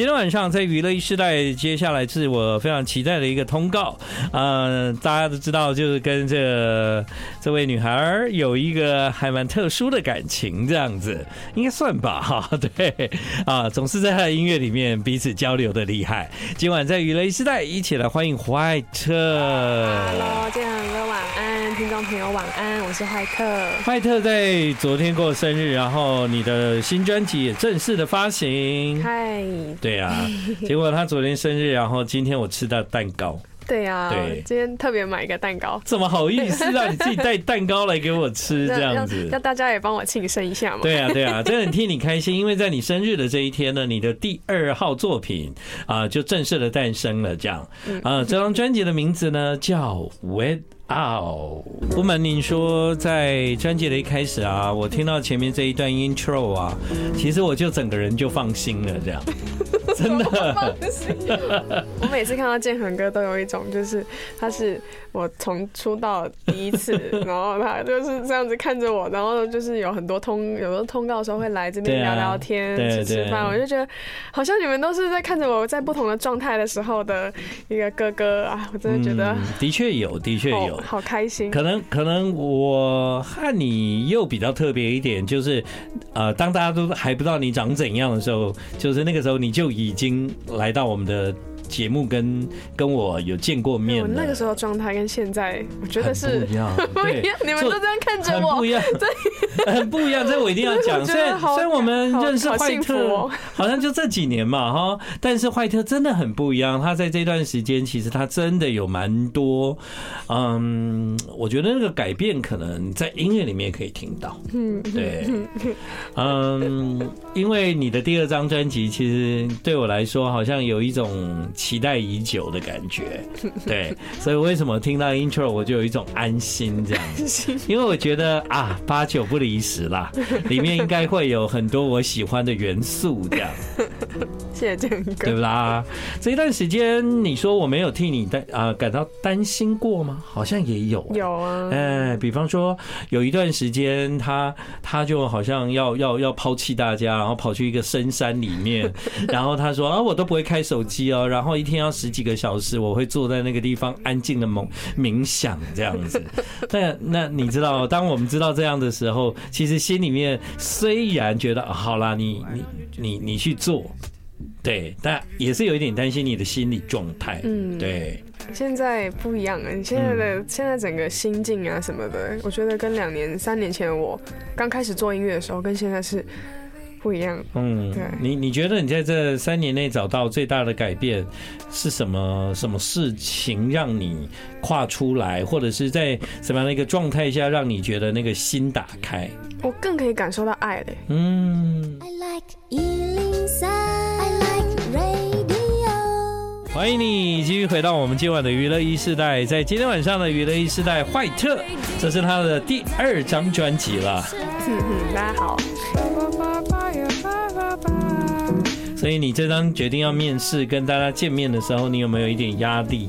今天晚上在娱乐一时代，接下来是我非常期待的一个通告。呃，大家都知道，就是跟这、这位女孩有一个还蛮特殊的感情，这样子应该算吧？哈，对啊，总是在她的音乐里面彼此交流的厉害。今晚在娱乐一时代，一起来欢迎坏特。Hello，建恒哥晚安，听众朋友晚安，我是坏特。坏特在昨天过生日，然后你的新专辑也正式的发行。嗨。对啊，结果他昨天生日，然后今天我吃到蛋糕。对啊，对，今天特别买一个蛋糕。怎么好意思让你自己带蛋糕来给我吃 这样子？要大家也帮我庆生一下嘛。对啊，对啊，真的很替你开心，因为在你生日的这一天呢，你的第二号作品啊就正式的诞生了。这样啊，这张专辑的名字呢叫《Wet Out》。不瞒您说，在专辑的一开始啊，我听到前面这一段 intro 啊，其实我就整个人就放心了，这样。真的，我每次看到建恒哥都有一种，就是他是我从出道第一次，然后他就是这样子看着我，然后就是有很多通，有的通告的时候会来这边聊聊天、吃吃饭，我就觉得好像你们都是在看着我在不同的状态的时候的一个哥哥啊，我真的觉得的确有，的确有，好开心。可能可能我和你又比较特别一点，就是呃，当大家都还不知道你长怎样的时候，就是那个时候你就已经来到我们的。节目跟跟我有见过面，我那个时候状态跟现在，我觉得是不一样，不一样。你们都这样看着我，不一样，对，很不一样。这我一定要讲。虽然虽然我们认识坏特，好像就这几年嘛，哈，但是坏特真的很不一样。他在这段时间，其实他真的有蛮多，嗯，我觉得那个改变可能在音乐里面可以听到。嗯，对，嗯，因为你的第二张专辑，其实对我来说，好像有一种。期待已久的感觉，对，所以为什么听到 intro 我就有一种安心这样子？因为我觉得啊，八九不离十啦，里面应该会有很多我喜欢的元素这样。对不啦？这一段时间你说我没有替你担啊感到担心过吗？好像也有，有啊。哎，比方说有一段时间他他就好像要要要抛弃大家，然后跑去一个深山里面，然后他说啊，我都不会开手机哦，然后。一天要十几个小时，我会坐在那个地方安静的冥冥想这样子。那那你知道，当我们知道这样的时候，其实心里面虽然觉得好啦，你你你你去做，对，但也是有一点担心你的心理状态。嗯，对。现在不一样了，你现在的现在整个心境啊什么的，我觉得跟两年三年前我刚开始做音乐的时候，跟现在是。不一样，嗯，对，你你觉得你在这三年内找到最大的改变是什么？什么事情让你跨出来，或者是在什么样的一个状态下让你觉得那个心打开？我更可以感受到爱嘞。嗯。欢迎你继续回到我们今晚的娱乐一世代，在今天晚上的娱乐一世代，坏特，这是他的第二张专辑了。嗯嗯，大家好。所以你这张决定要面试跟大家见面的时候，你有没有一点压力？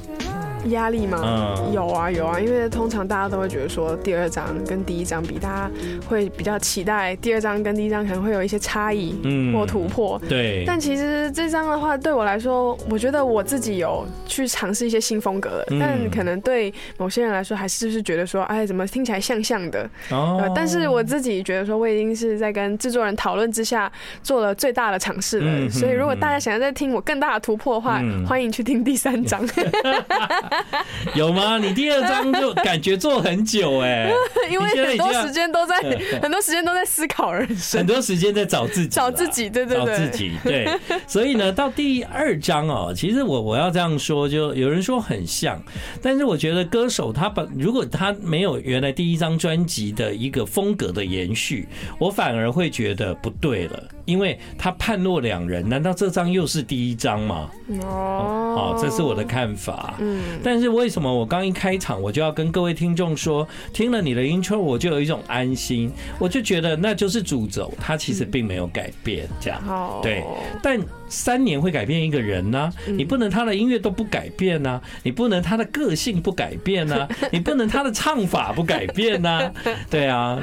压力吗？嗯，有啊有啊，因为通常大家都会觉得说，第二张跟第一张比，大家会比较期待第二张跟第一张可能会有一些差异，嗯，或突破。对。但其实这张的话，对我来说，我觉得我自己有去尝试一些新风格，但可能对某些人来说，还是是觉得说，哎，怎么听起来像像的？哦。但是我自己觉得说，我已经是在跟制作人讨论之下做了最大的尝试了。所以如果大家想要再听我更大的突破的话，欢迎去听第三张。有吗？你第二张就感觉做很久哎，因为很多时间都在 很多时间都在思考人生，很多时间在找自己，找自己，对对对，找自己，对。所以呢，到第二张哦，其实我我要这样说，就有人说很像，但是我觉得歌手他本如果他没有原来第一张专辑的一个风格的延续，我反而会觉得不对了。因为他判若两人，难道这张又是第一张吗？哦，好这是我的看法。嗯，但是为什么我刚一开场我就要跟各位听众说，听了你的 intro 我就有一种安心，我就觉得那就是主轴，它其实并没有改变，这样。对，但三年会改变一个人呢？你不能他的音乐都不改变呢？你不能他的个性不改变呢？你不能他的唱法不改变呢？对啊。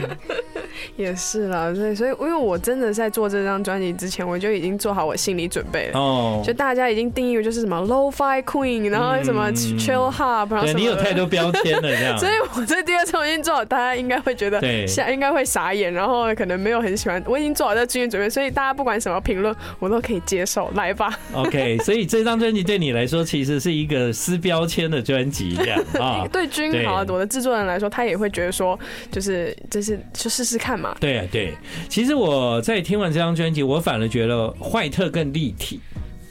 也是啦，所以所以因为我真的在做这张专辑之前，我就已经做好我心理准备了。哦，就大家已经定义就是什么 Lo-Fi Queen，然后什么 Chill Hop，然后什么。你有太多标签了，这样。所以我在第二次我已经做好，大家应该会觉得下应该会傻眼，然后可能没有很喜欢。我已经做好这心理准备，所以大家不管什么评论，我都可以接受。来吧。OK，所以这张专辑对你来说其实是一个撕标签的专辑，这样 啊。对君豪，我的制作人来说，他也会觉得说，就是就是就试试看嘛。对啊，对。其实我在听完这张专辑，我反而觉得坏特更立体。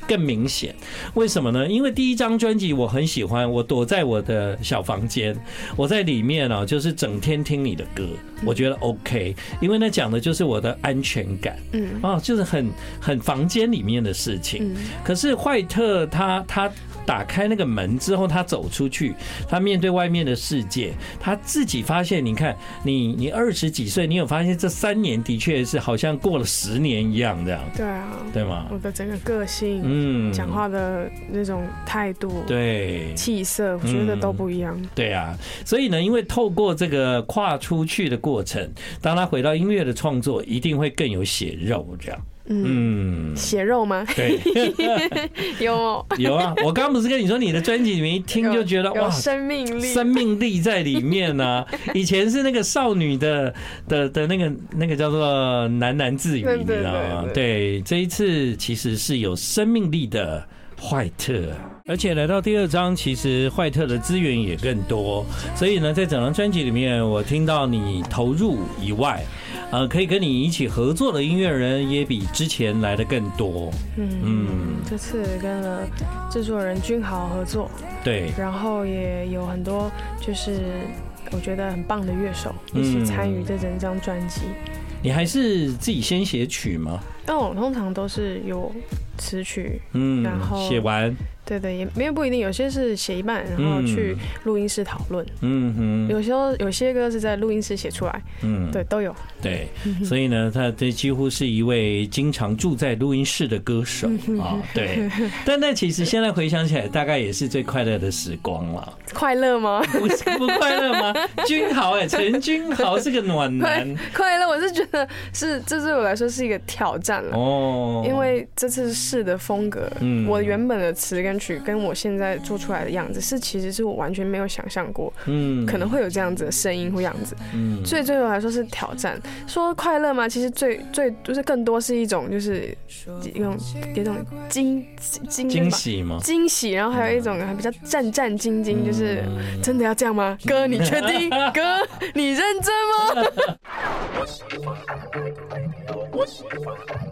更明显，为什么呢？因为第一张专辑我很喜欢，我躲在我的小房间，我在里面啊，就是整天听你的歌，我觉得 OK，因为那讲的就是我的安全感，嗯，啊，就是很很房间里面的事情。可是坏特他他。打开那个门之后，他走出去，他面对外面的世界，他自己发现，你看，你你二十几岁，你有发现这三年的确是好像过了十年一样这样。对啊，对吗？我的整个个性，嗯，讲话的那种态度，对，气色，我觉得都不一样。对啊，所以呢，因为透过这个跨出去的过程，当他回到音乐的创作，一定会更有血肉这样。嗯，血肉吗？对，有有啊！我刚刚不是跟你说，你的专辑里面一听就觉得哇，生命力，生命力在里面呢、啊。以前是那个少女的的的那个那个叫做喃喃自语，你知道吗？对，这一次其实是有生命力的坏特，而且来到第二章，其实坏特的资源也更多。所以呢，在整张专辑里面，我听到你投入以外。呃，可以跟你一起合作的音乐人也比之前来的更多。嗯嗯，这次跟了制作人君豪合作，对，然后也有很多就是我觉得很棒的乐手一起参与这整张专辑。你还是自己先写曲吗？那我，通常都是有词曲，嗯，然后写完。对对，也没有不一定，有些是写一半，然后去录音室讨论。嗯哼，有时候有些歌是在录音室写出来。嗯，对，都有。对，所以呢，他这几乎是一位经常住在录音室的歌手啊。对，但那其实现在回想起来，大概也是最快乐的时光了。快乐吗？不是不快乐吗？君豪哎，陈君豪是个暖男。快乐，我是觉得是这对我来说是一个挑战了哦，因为这次试的风格，嗯，我原本的词跟曲跟我现在做出来的样子是，其实是我完全没有想象过，嗯，可能会有这样子的声音或样子，嗯，所以对我来说是挑战。说快乐吗？其实最最就是更多是一种就是一种一种惊惊惊喜吗？惊喜，然后还有一种还比较战战兢兢，就是真的要这样吗？哥，你确定？哥，你认真吗？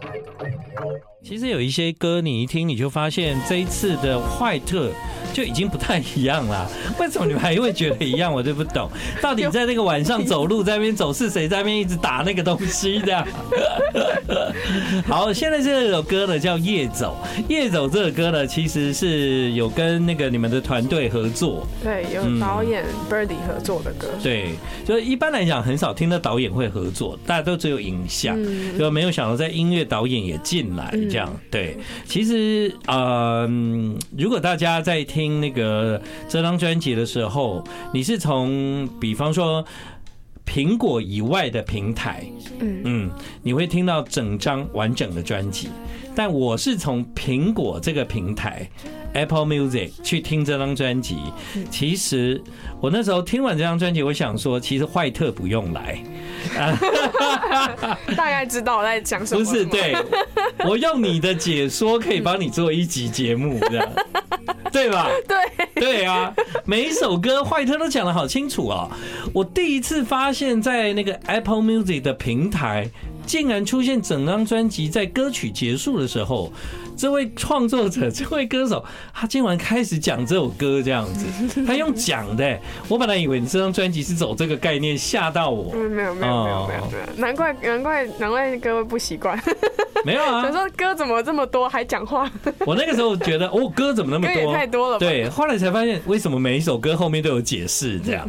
其实有一些歌，你一听你就发现这一次的坏特就已经不太一样了。为什么你们还会觉得一样？我就不懂。到底在那个晚上走路在那边走，是谁在那边一直打那个东西这样？好，现在这首歌呢叫《夜走》。《夜走》这首歌呢，其实是有跟那个你们的团队合作，对，有导演 Birdy 合作的歌。对，就一般来讲很少听到导演会合作，大家都只有影像，就没有想到在音乐导演也进来。这样对，其实呃，如果大家在听那个这张专辑的时候，你是从比方说苹果以外的平台，嗯嗯，你会听到整张完整的专辑。但我是从苹果这个平台 Apple Music 去听这张专辑。其实我那时候听完这张专辑，我想说，其实坏特不用来。大概知道我在讲什么。不是，对，我用你的解说可以帮你做一集节目，这样对吧？对，对啊，每一首歌坏特都讲的好清楚啊！我第一次发现，在那个 Apple Music 的平台，竟然出现整张专辑在歌曲结束的时候。这位创作者，这位歌手，他今晚开始讲这首歌这样子，他用讲的，我本来以为你这张专辑是走这个概念，吓到我。没有没有没有没有没有，难怪难怪难怪各位不习惯。没有啊，想说歌怎么这么多，还讲话。我那个时候觉得，哦，歌怎么那么多？太多了。对，后来才发现，为什么每一首歌后面都有解释这样。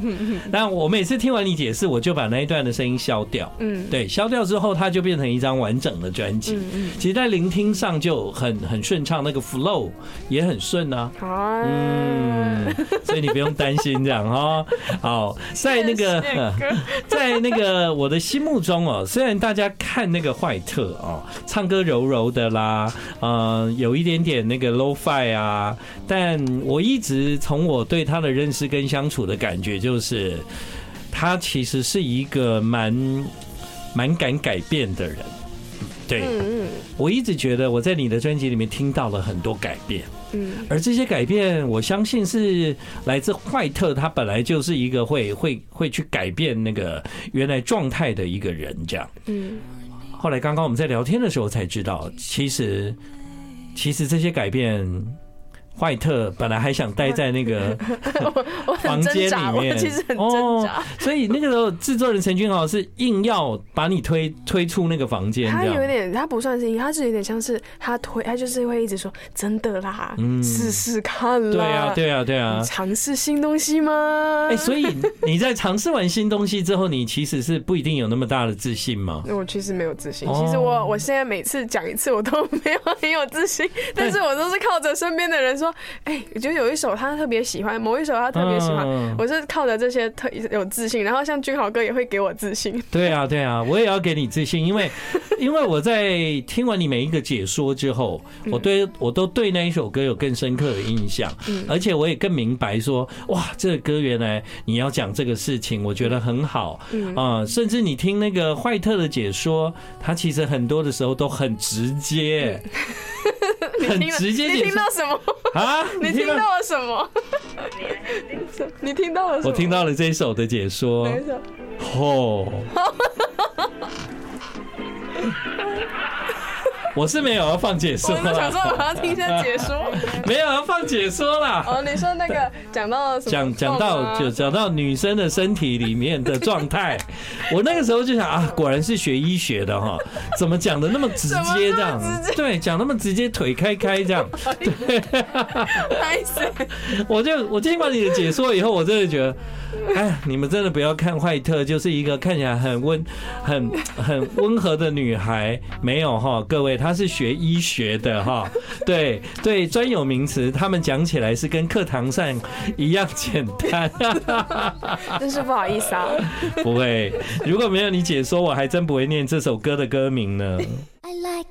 那我每次听完你解释，我就把那一段的声音消掉。嗯，对，消掉之后，它就变成一张完整的专辑。嗯嗯，其实，在聆听上就很。很很顺畅，那个 flow 也很顺啊。嗯，所以你不用担心这样哈。好，在那个 在那个我的心目中哦，虽然大家看那个坏特哦，唱歌柔柔的啦，呃，有一点点那个 low fi 啊，但我一直从我对他的认识跟相处的感觉，就是他其实是一个蛮蛮敢改变的人。对，我一直觉得我在你的专辑里面听到了很多改变，嗯，而这些改变，我相信是来自坏特，他本来就是一个会会会去改变那个原来状态的一个人，这样，嗯。后来刚刚我们在聊天的时候才知道，其实其实这些改变。坏特本来还想待在那个 房间里面，其实很挣扎。所以那个时候制作人陈君豪是硬要把你推推出那个房间。他有点，他不算是硬，他是有点像是他推，他就是会一直说真的啦，试试看啦。对啊，对啊，对啊，尝试新东西吗？哎，所以你在尝试完新东西之后，你其实是不一定有那么大的自信吗？我其实没有自信。其实我我现在每次讲一次，我都没有很有自信，但是我都是靠着身边的人说。哎，我觉得有一首他特别喜欢，某一首他特别喜欢，我是靠着这些特有自信，然后像君豪哥也会给我自信。对啊，对啊，我也要给你自信，因为 因为我在听完你每一个解说之后，我对我都对那一首歌有更深刻的印象，而且我也更明白说，哇，这个歌原来你要讲这个事情，我觉得很好啊。甚至你听那个坏特的解说，他其实很多的时候都很直接。很直接，你听到什么啊？你听到了什么？你听到了什么？我听到了这一首的解说。哦。我是没有要放解说，我想说我要听一下解说，没有要放解说啦。哦，你说那个讲到讲讲到就讲到女生的身体里面的状态，我那个时候就想啊，果然是学医学的哈，怎么讲的那么直接这样？对，讲那么直接，腿开开这样。对，我就我听完你的解说以后，我真的觉得。哎，你们真的不要看坏特，就是一个看起来很温、很很温和的女孩。没有哈，各位，她是学医学的哈。对对，专有名词他们讲起来是跟课堂上一样简单。真是不好意思啊。不会，如果没有你解说，我还真不会念这首歌的歌名呢。I like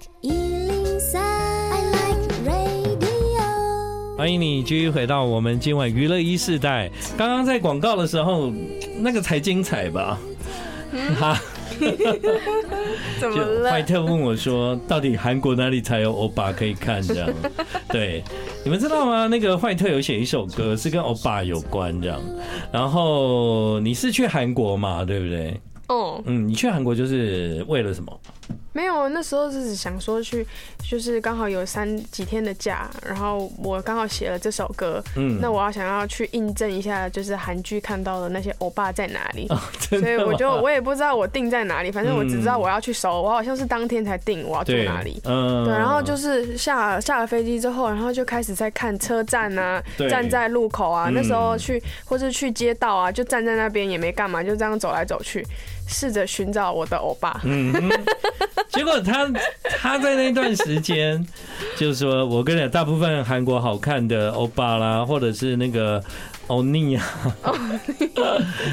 欢迎你继续回到我们今晚娱乐一世代。刚刚在广告的时候，那个才精彩吧？哈，怎么了？坏特问我说：“到底韩国哪里才有欧巴可以看？”这样，对，你们知道吗？那个坏特有写一首歌是跟欧巴有关，这样。然后你是去韩国嘛？对不对？哦，嗯，你去韩国就是为了什么？没有，那时候是想说去，就是刚好有三几天的假，然后我刚好写了这首歌，嗯，那我要想要去印证一下，就是韩剧看到的那些欧巴在哪里，所以我就我也不知道我定在哪里，反正我只知道我要去首尔，我好像是当天才定我要住哪里，嗯，对，然后就是下下了飞机之后，然后就开始在看车站啊，站在路口啊，那时候去或是去街道啊，就站在那边也没干嘛，就这样走来走去。试着寻找我的欧巴，嗯，结果他他在那段时间，就是说我跟你讲，大部分韩国好看的欧巴啦，或者是那个。欧尼啊，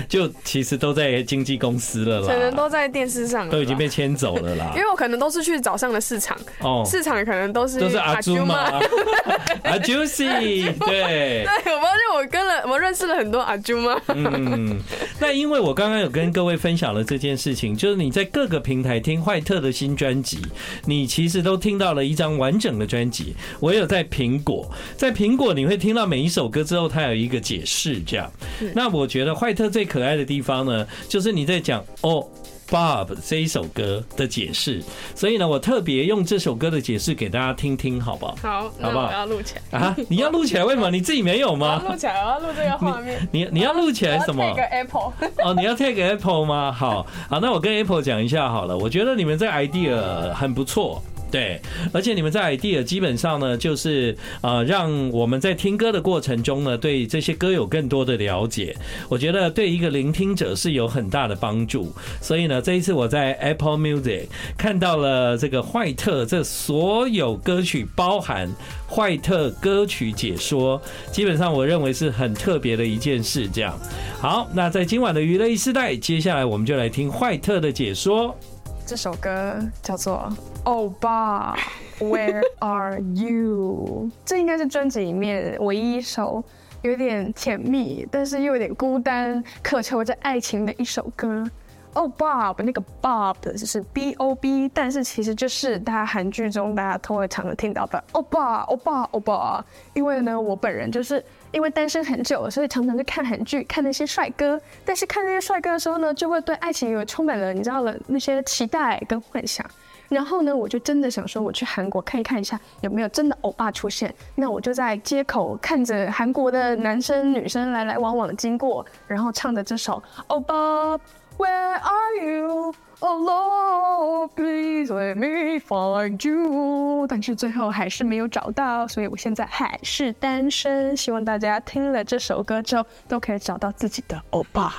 就其实都在经纪公司了啦，可能都在电视上，都已经被牵走了啦。因为我可能都是去早上的市场，哦，市场可能都是都是阿朱嘛，阿朱西，对，对，我发现我跟了我认识了很多阿朱嘛。嗯，那因为我刚刚有跟各位分享了这件事情，就是你在各个平台听坏特的新专辑，你其实都听到了一张完整的专辑。我有在苹果，在苹果你会听到每一首歌之后，它有一个解。是这样，那我觉得坏特最可爱的地方呢，就是你在讲哦，Bob 这一首歌的解释，所以呢，我特别用这首歌的解释给大家听听，好不好？好，好不好？我要录起来啊！你要录起来？为什么？你自己没有吗？录起来，我要录这个画面。你你要录起来什么？Take Apple 哦，你要 Take Apple 吗？好好，那我跟 Apple 讲一下好了。我觉得你们这 idea 很不错。对，而且你们在 idea 基本上呢，就是呃，让我们在听歌的过程中呢，对这些歌有更多的了解。我觉得对一个聆听者是有很大的帮助。所以呢，这一次我在 Apple Music 看到了这个坏特这所有歌曲，包含坏特歌曲解说，基本上我认为是很特别的一件事。这样，好，那在今晚的娱乐 e 世代，接下来我们就来听坏特的解说。这首歌叫做《欧巴 Where Are You》，这应该是专辑里面唯一一首有点甜蜜，但是又有点孤单、渴求着爱情的一首歌。欧巴，那个 Bob 就是 B O B，但是其实就是大家韩剧中大家通常常听到的欧巴、欧巴、欧巴。因为呢，我本人就是因为单身很久，所以常常就看韩剧，看那些帅哥。但是看那些帅哥的时候呢，就会对爱情有充满了你知道的那些期待跟幻想。然后呢，我就真的想说，我去韩国看一看一下有没有真的欧巴出现。那我就在街口看着韩国的男生女生来来往往经过，然后唱着这首欧巴。Where are you? Oh Lord, please let me find you. 但是最后还是没有找到，所以我现在还是单身。希望大家听了这首歌之后，都可以找到自己的欧巴。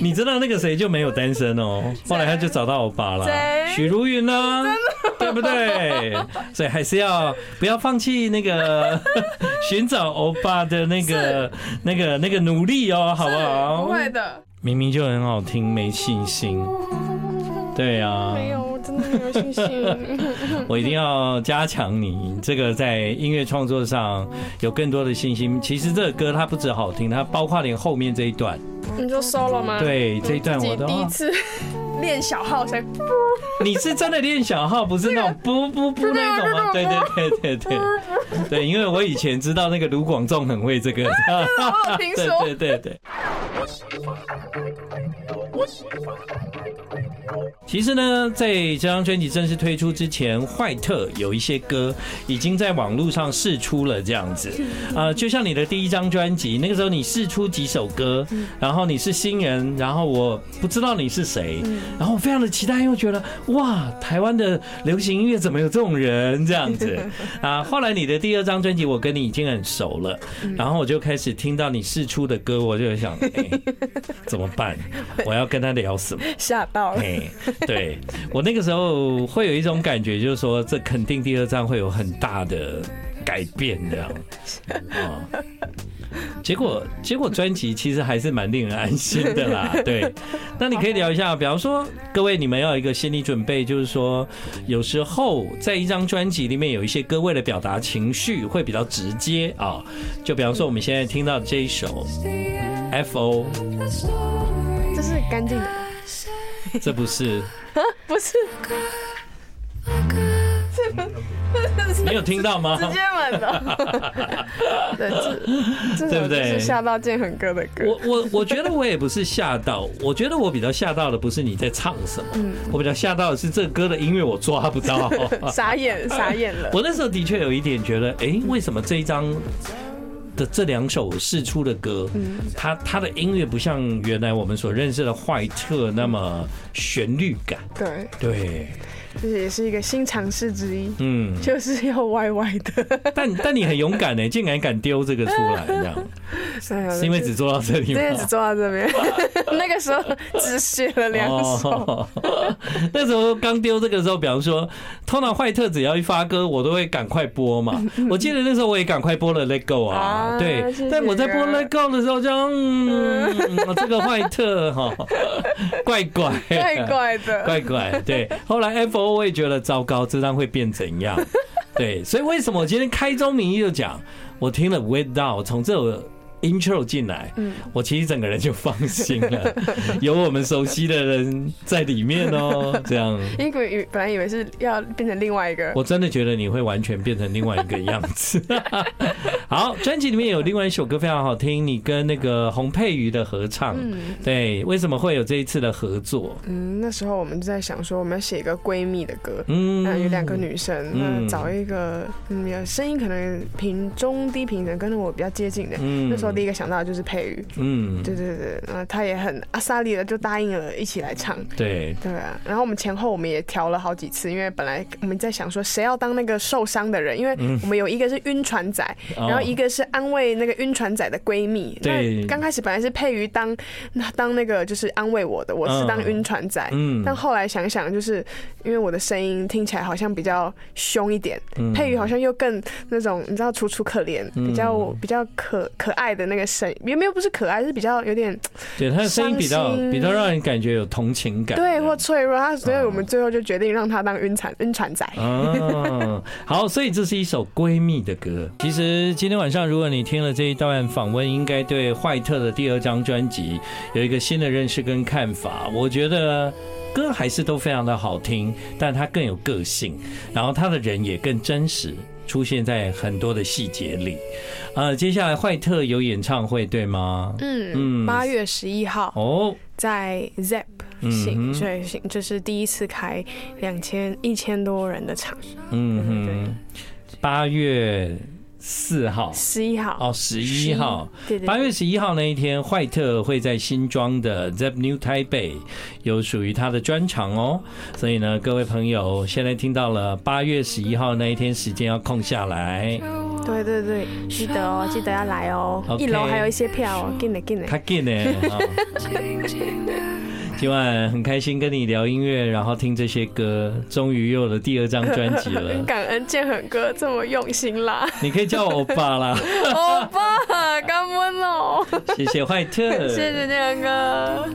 你知道那个谁就没有单身哦，后来他就找到欧巴了，许茹芸呢，对不对？所以还是要不要放弃那个 寻找欧巴的那个、那个、那个努力哦，好不好？不会的，明明就很好听，没信心。对呀，没有，我真的没有信心。我一定要加强你这个在音乐创作上有更多的信心。其实这个歌它不止好听，它包括连后面这一段。你就 solo 吗？对，这一段我都第一次练小号才。你是真的练小号，不是那种不不不那种吗？对对对对对对，因为我以前知道那个卢广仲很会这个。我听说。对对对对。其实呢，在这张专辑正式推出之前，坏特有一些歌已经在网络上试出了，这样子。呃，就像你的第一张专辑，那个时候你试出几首歌，然后你是新人，然后我不知道你是谁，然后我非常的期待，又觉得哇，台湾的流行音乐怎么有这种人这样子 啊？后来你的第二张专辑，我跟你已经很熟了，然后我就开始听到你试出的歌，我就想，怎么办？我要跟他聊什么？吓到了。对，我那个时候会有一种感觉，就是说这肯定第二张会有很大的改变这样啊。结果结果专辑其实还是蛮令人安心的啦。对，那你可以聊一下，比方说各位你们要有一个心理准备，就是说有时候在一张专辑里面有一些歌为了表达情绪会比较直接啊。就比方说我们现在听到的这一首 F.O，这是干净的。这不是，不是，你有听到吗？直接满的，对，对不对？是吓到建恒哥的歌。我我我觉得我也不是吓到，我觉得我比较吓到的不是你在唱什么，我比较吓到的是这个歌的音乐我抓不到，傻眼傻眼了。我那时候的确有一点觉得，哎，为什么这一张？的这两首试出的歌，它它的音乐不像原来我们所认识的坏特那么旋律感。对对。这也是一个新尝试之一，嗯，就是要歪歪的。但但你很勇敢呢，竟然敢丢这个出来，这样，是因为只做到这里吗？对，只做到这边。那个时候只写了两首。那时候刚丢这个时候，比方说，通常坏特只要一发歌，我都会赶快播嘛。我记得那时候我也赶快播了《Let Go》啊，对。但我在播《Let Go》的时候，就嗯，这个坏特哈，怪怪，怪怪的，怪怪。对，后来 F。我也觉得糟糕，这张会变怎样？对，所以为什么我今天开宗明义就讲，我听了《Wait Now》，从这首 intro 进来，我其实整个人就放心了，有我们熟悉的人在里面哦，这样。因为本来以为是要变成另外一个，我真的觉得你会完全变成另外一个样子。好，专辑里面有另外一首歌非常好听，你跟那个洪佩瑜的合唱，对，为什么会有这一次的合作？嗯，那时候我们就在想说，我们要写一个闺蜜的歌，嗯，那有两个女生，嗯，找一个嗯，声音可能平中低频的，跟我比较接近的，嗯，那时候。时候第一个想到的就是佩瑜，嗯，对对对，然后他也很阿萨利的就答应了一起来唱，对。对啊，然后我们前后我们也调了好几次，因为本来我们在想说谁要当那个受伤的人，因为我们有一个是晕船仔，然后一个是安慰那个晕船仔的闺蜜，对，刚开始本来是佩瑜当那当那个就是安慰我的，我是当晕船仔，嗯，但后来想想就是因为我的声音听起来好像比较凶一点，佩瑜好像又更那种你知道楚楚可怜，比较比较可可爱的那个声音，有没有不是可爱，是比较有点，对，他的声音比较比较让人感觉有同情感，对，或脆弱，他所以我们最后就决定让他当晕船晕船仔。嗯，好，所以这是一首闺蜜的歌。其实今天晚上如果你听了这一段访问，应该对坏特的第二张专辑有一个新的认识跟看法。我觉得。歌还是都非常的好听，但他更有个性，然后他的人也更真实，出现在很多的细节里。呃，接下来坏特有演唱会对吗？嗯嗯，八月十一号哦，在 ZEP 行，所以行就是第一次开两千一千多人的场。嗯哼，八月。四号，十一号哦，十一号，对对，八月十一号那一天，坏特会在新庄的 ZEP New Taipei 有属于他的专场哦。所以呢，各位朋友，现在听到了八月十一号那一天时间要空下来。对对对，记得哦，记得要来哦。一楼还有一些票哦，进来进来，他进来。今晚很开心跟你聊音乐，然后听这些歌，终于又有了第二张专辑了。很感恩建恒哥这么用心啦，你可以叫我欧巴啦。欧巴，感恩哦。谢谢坏特，谢谢建恒哥。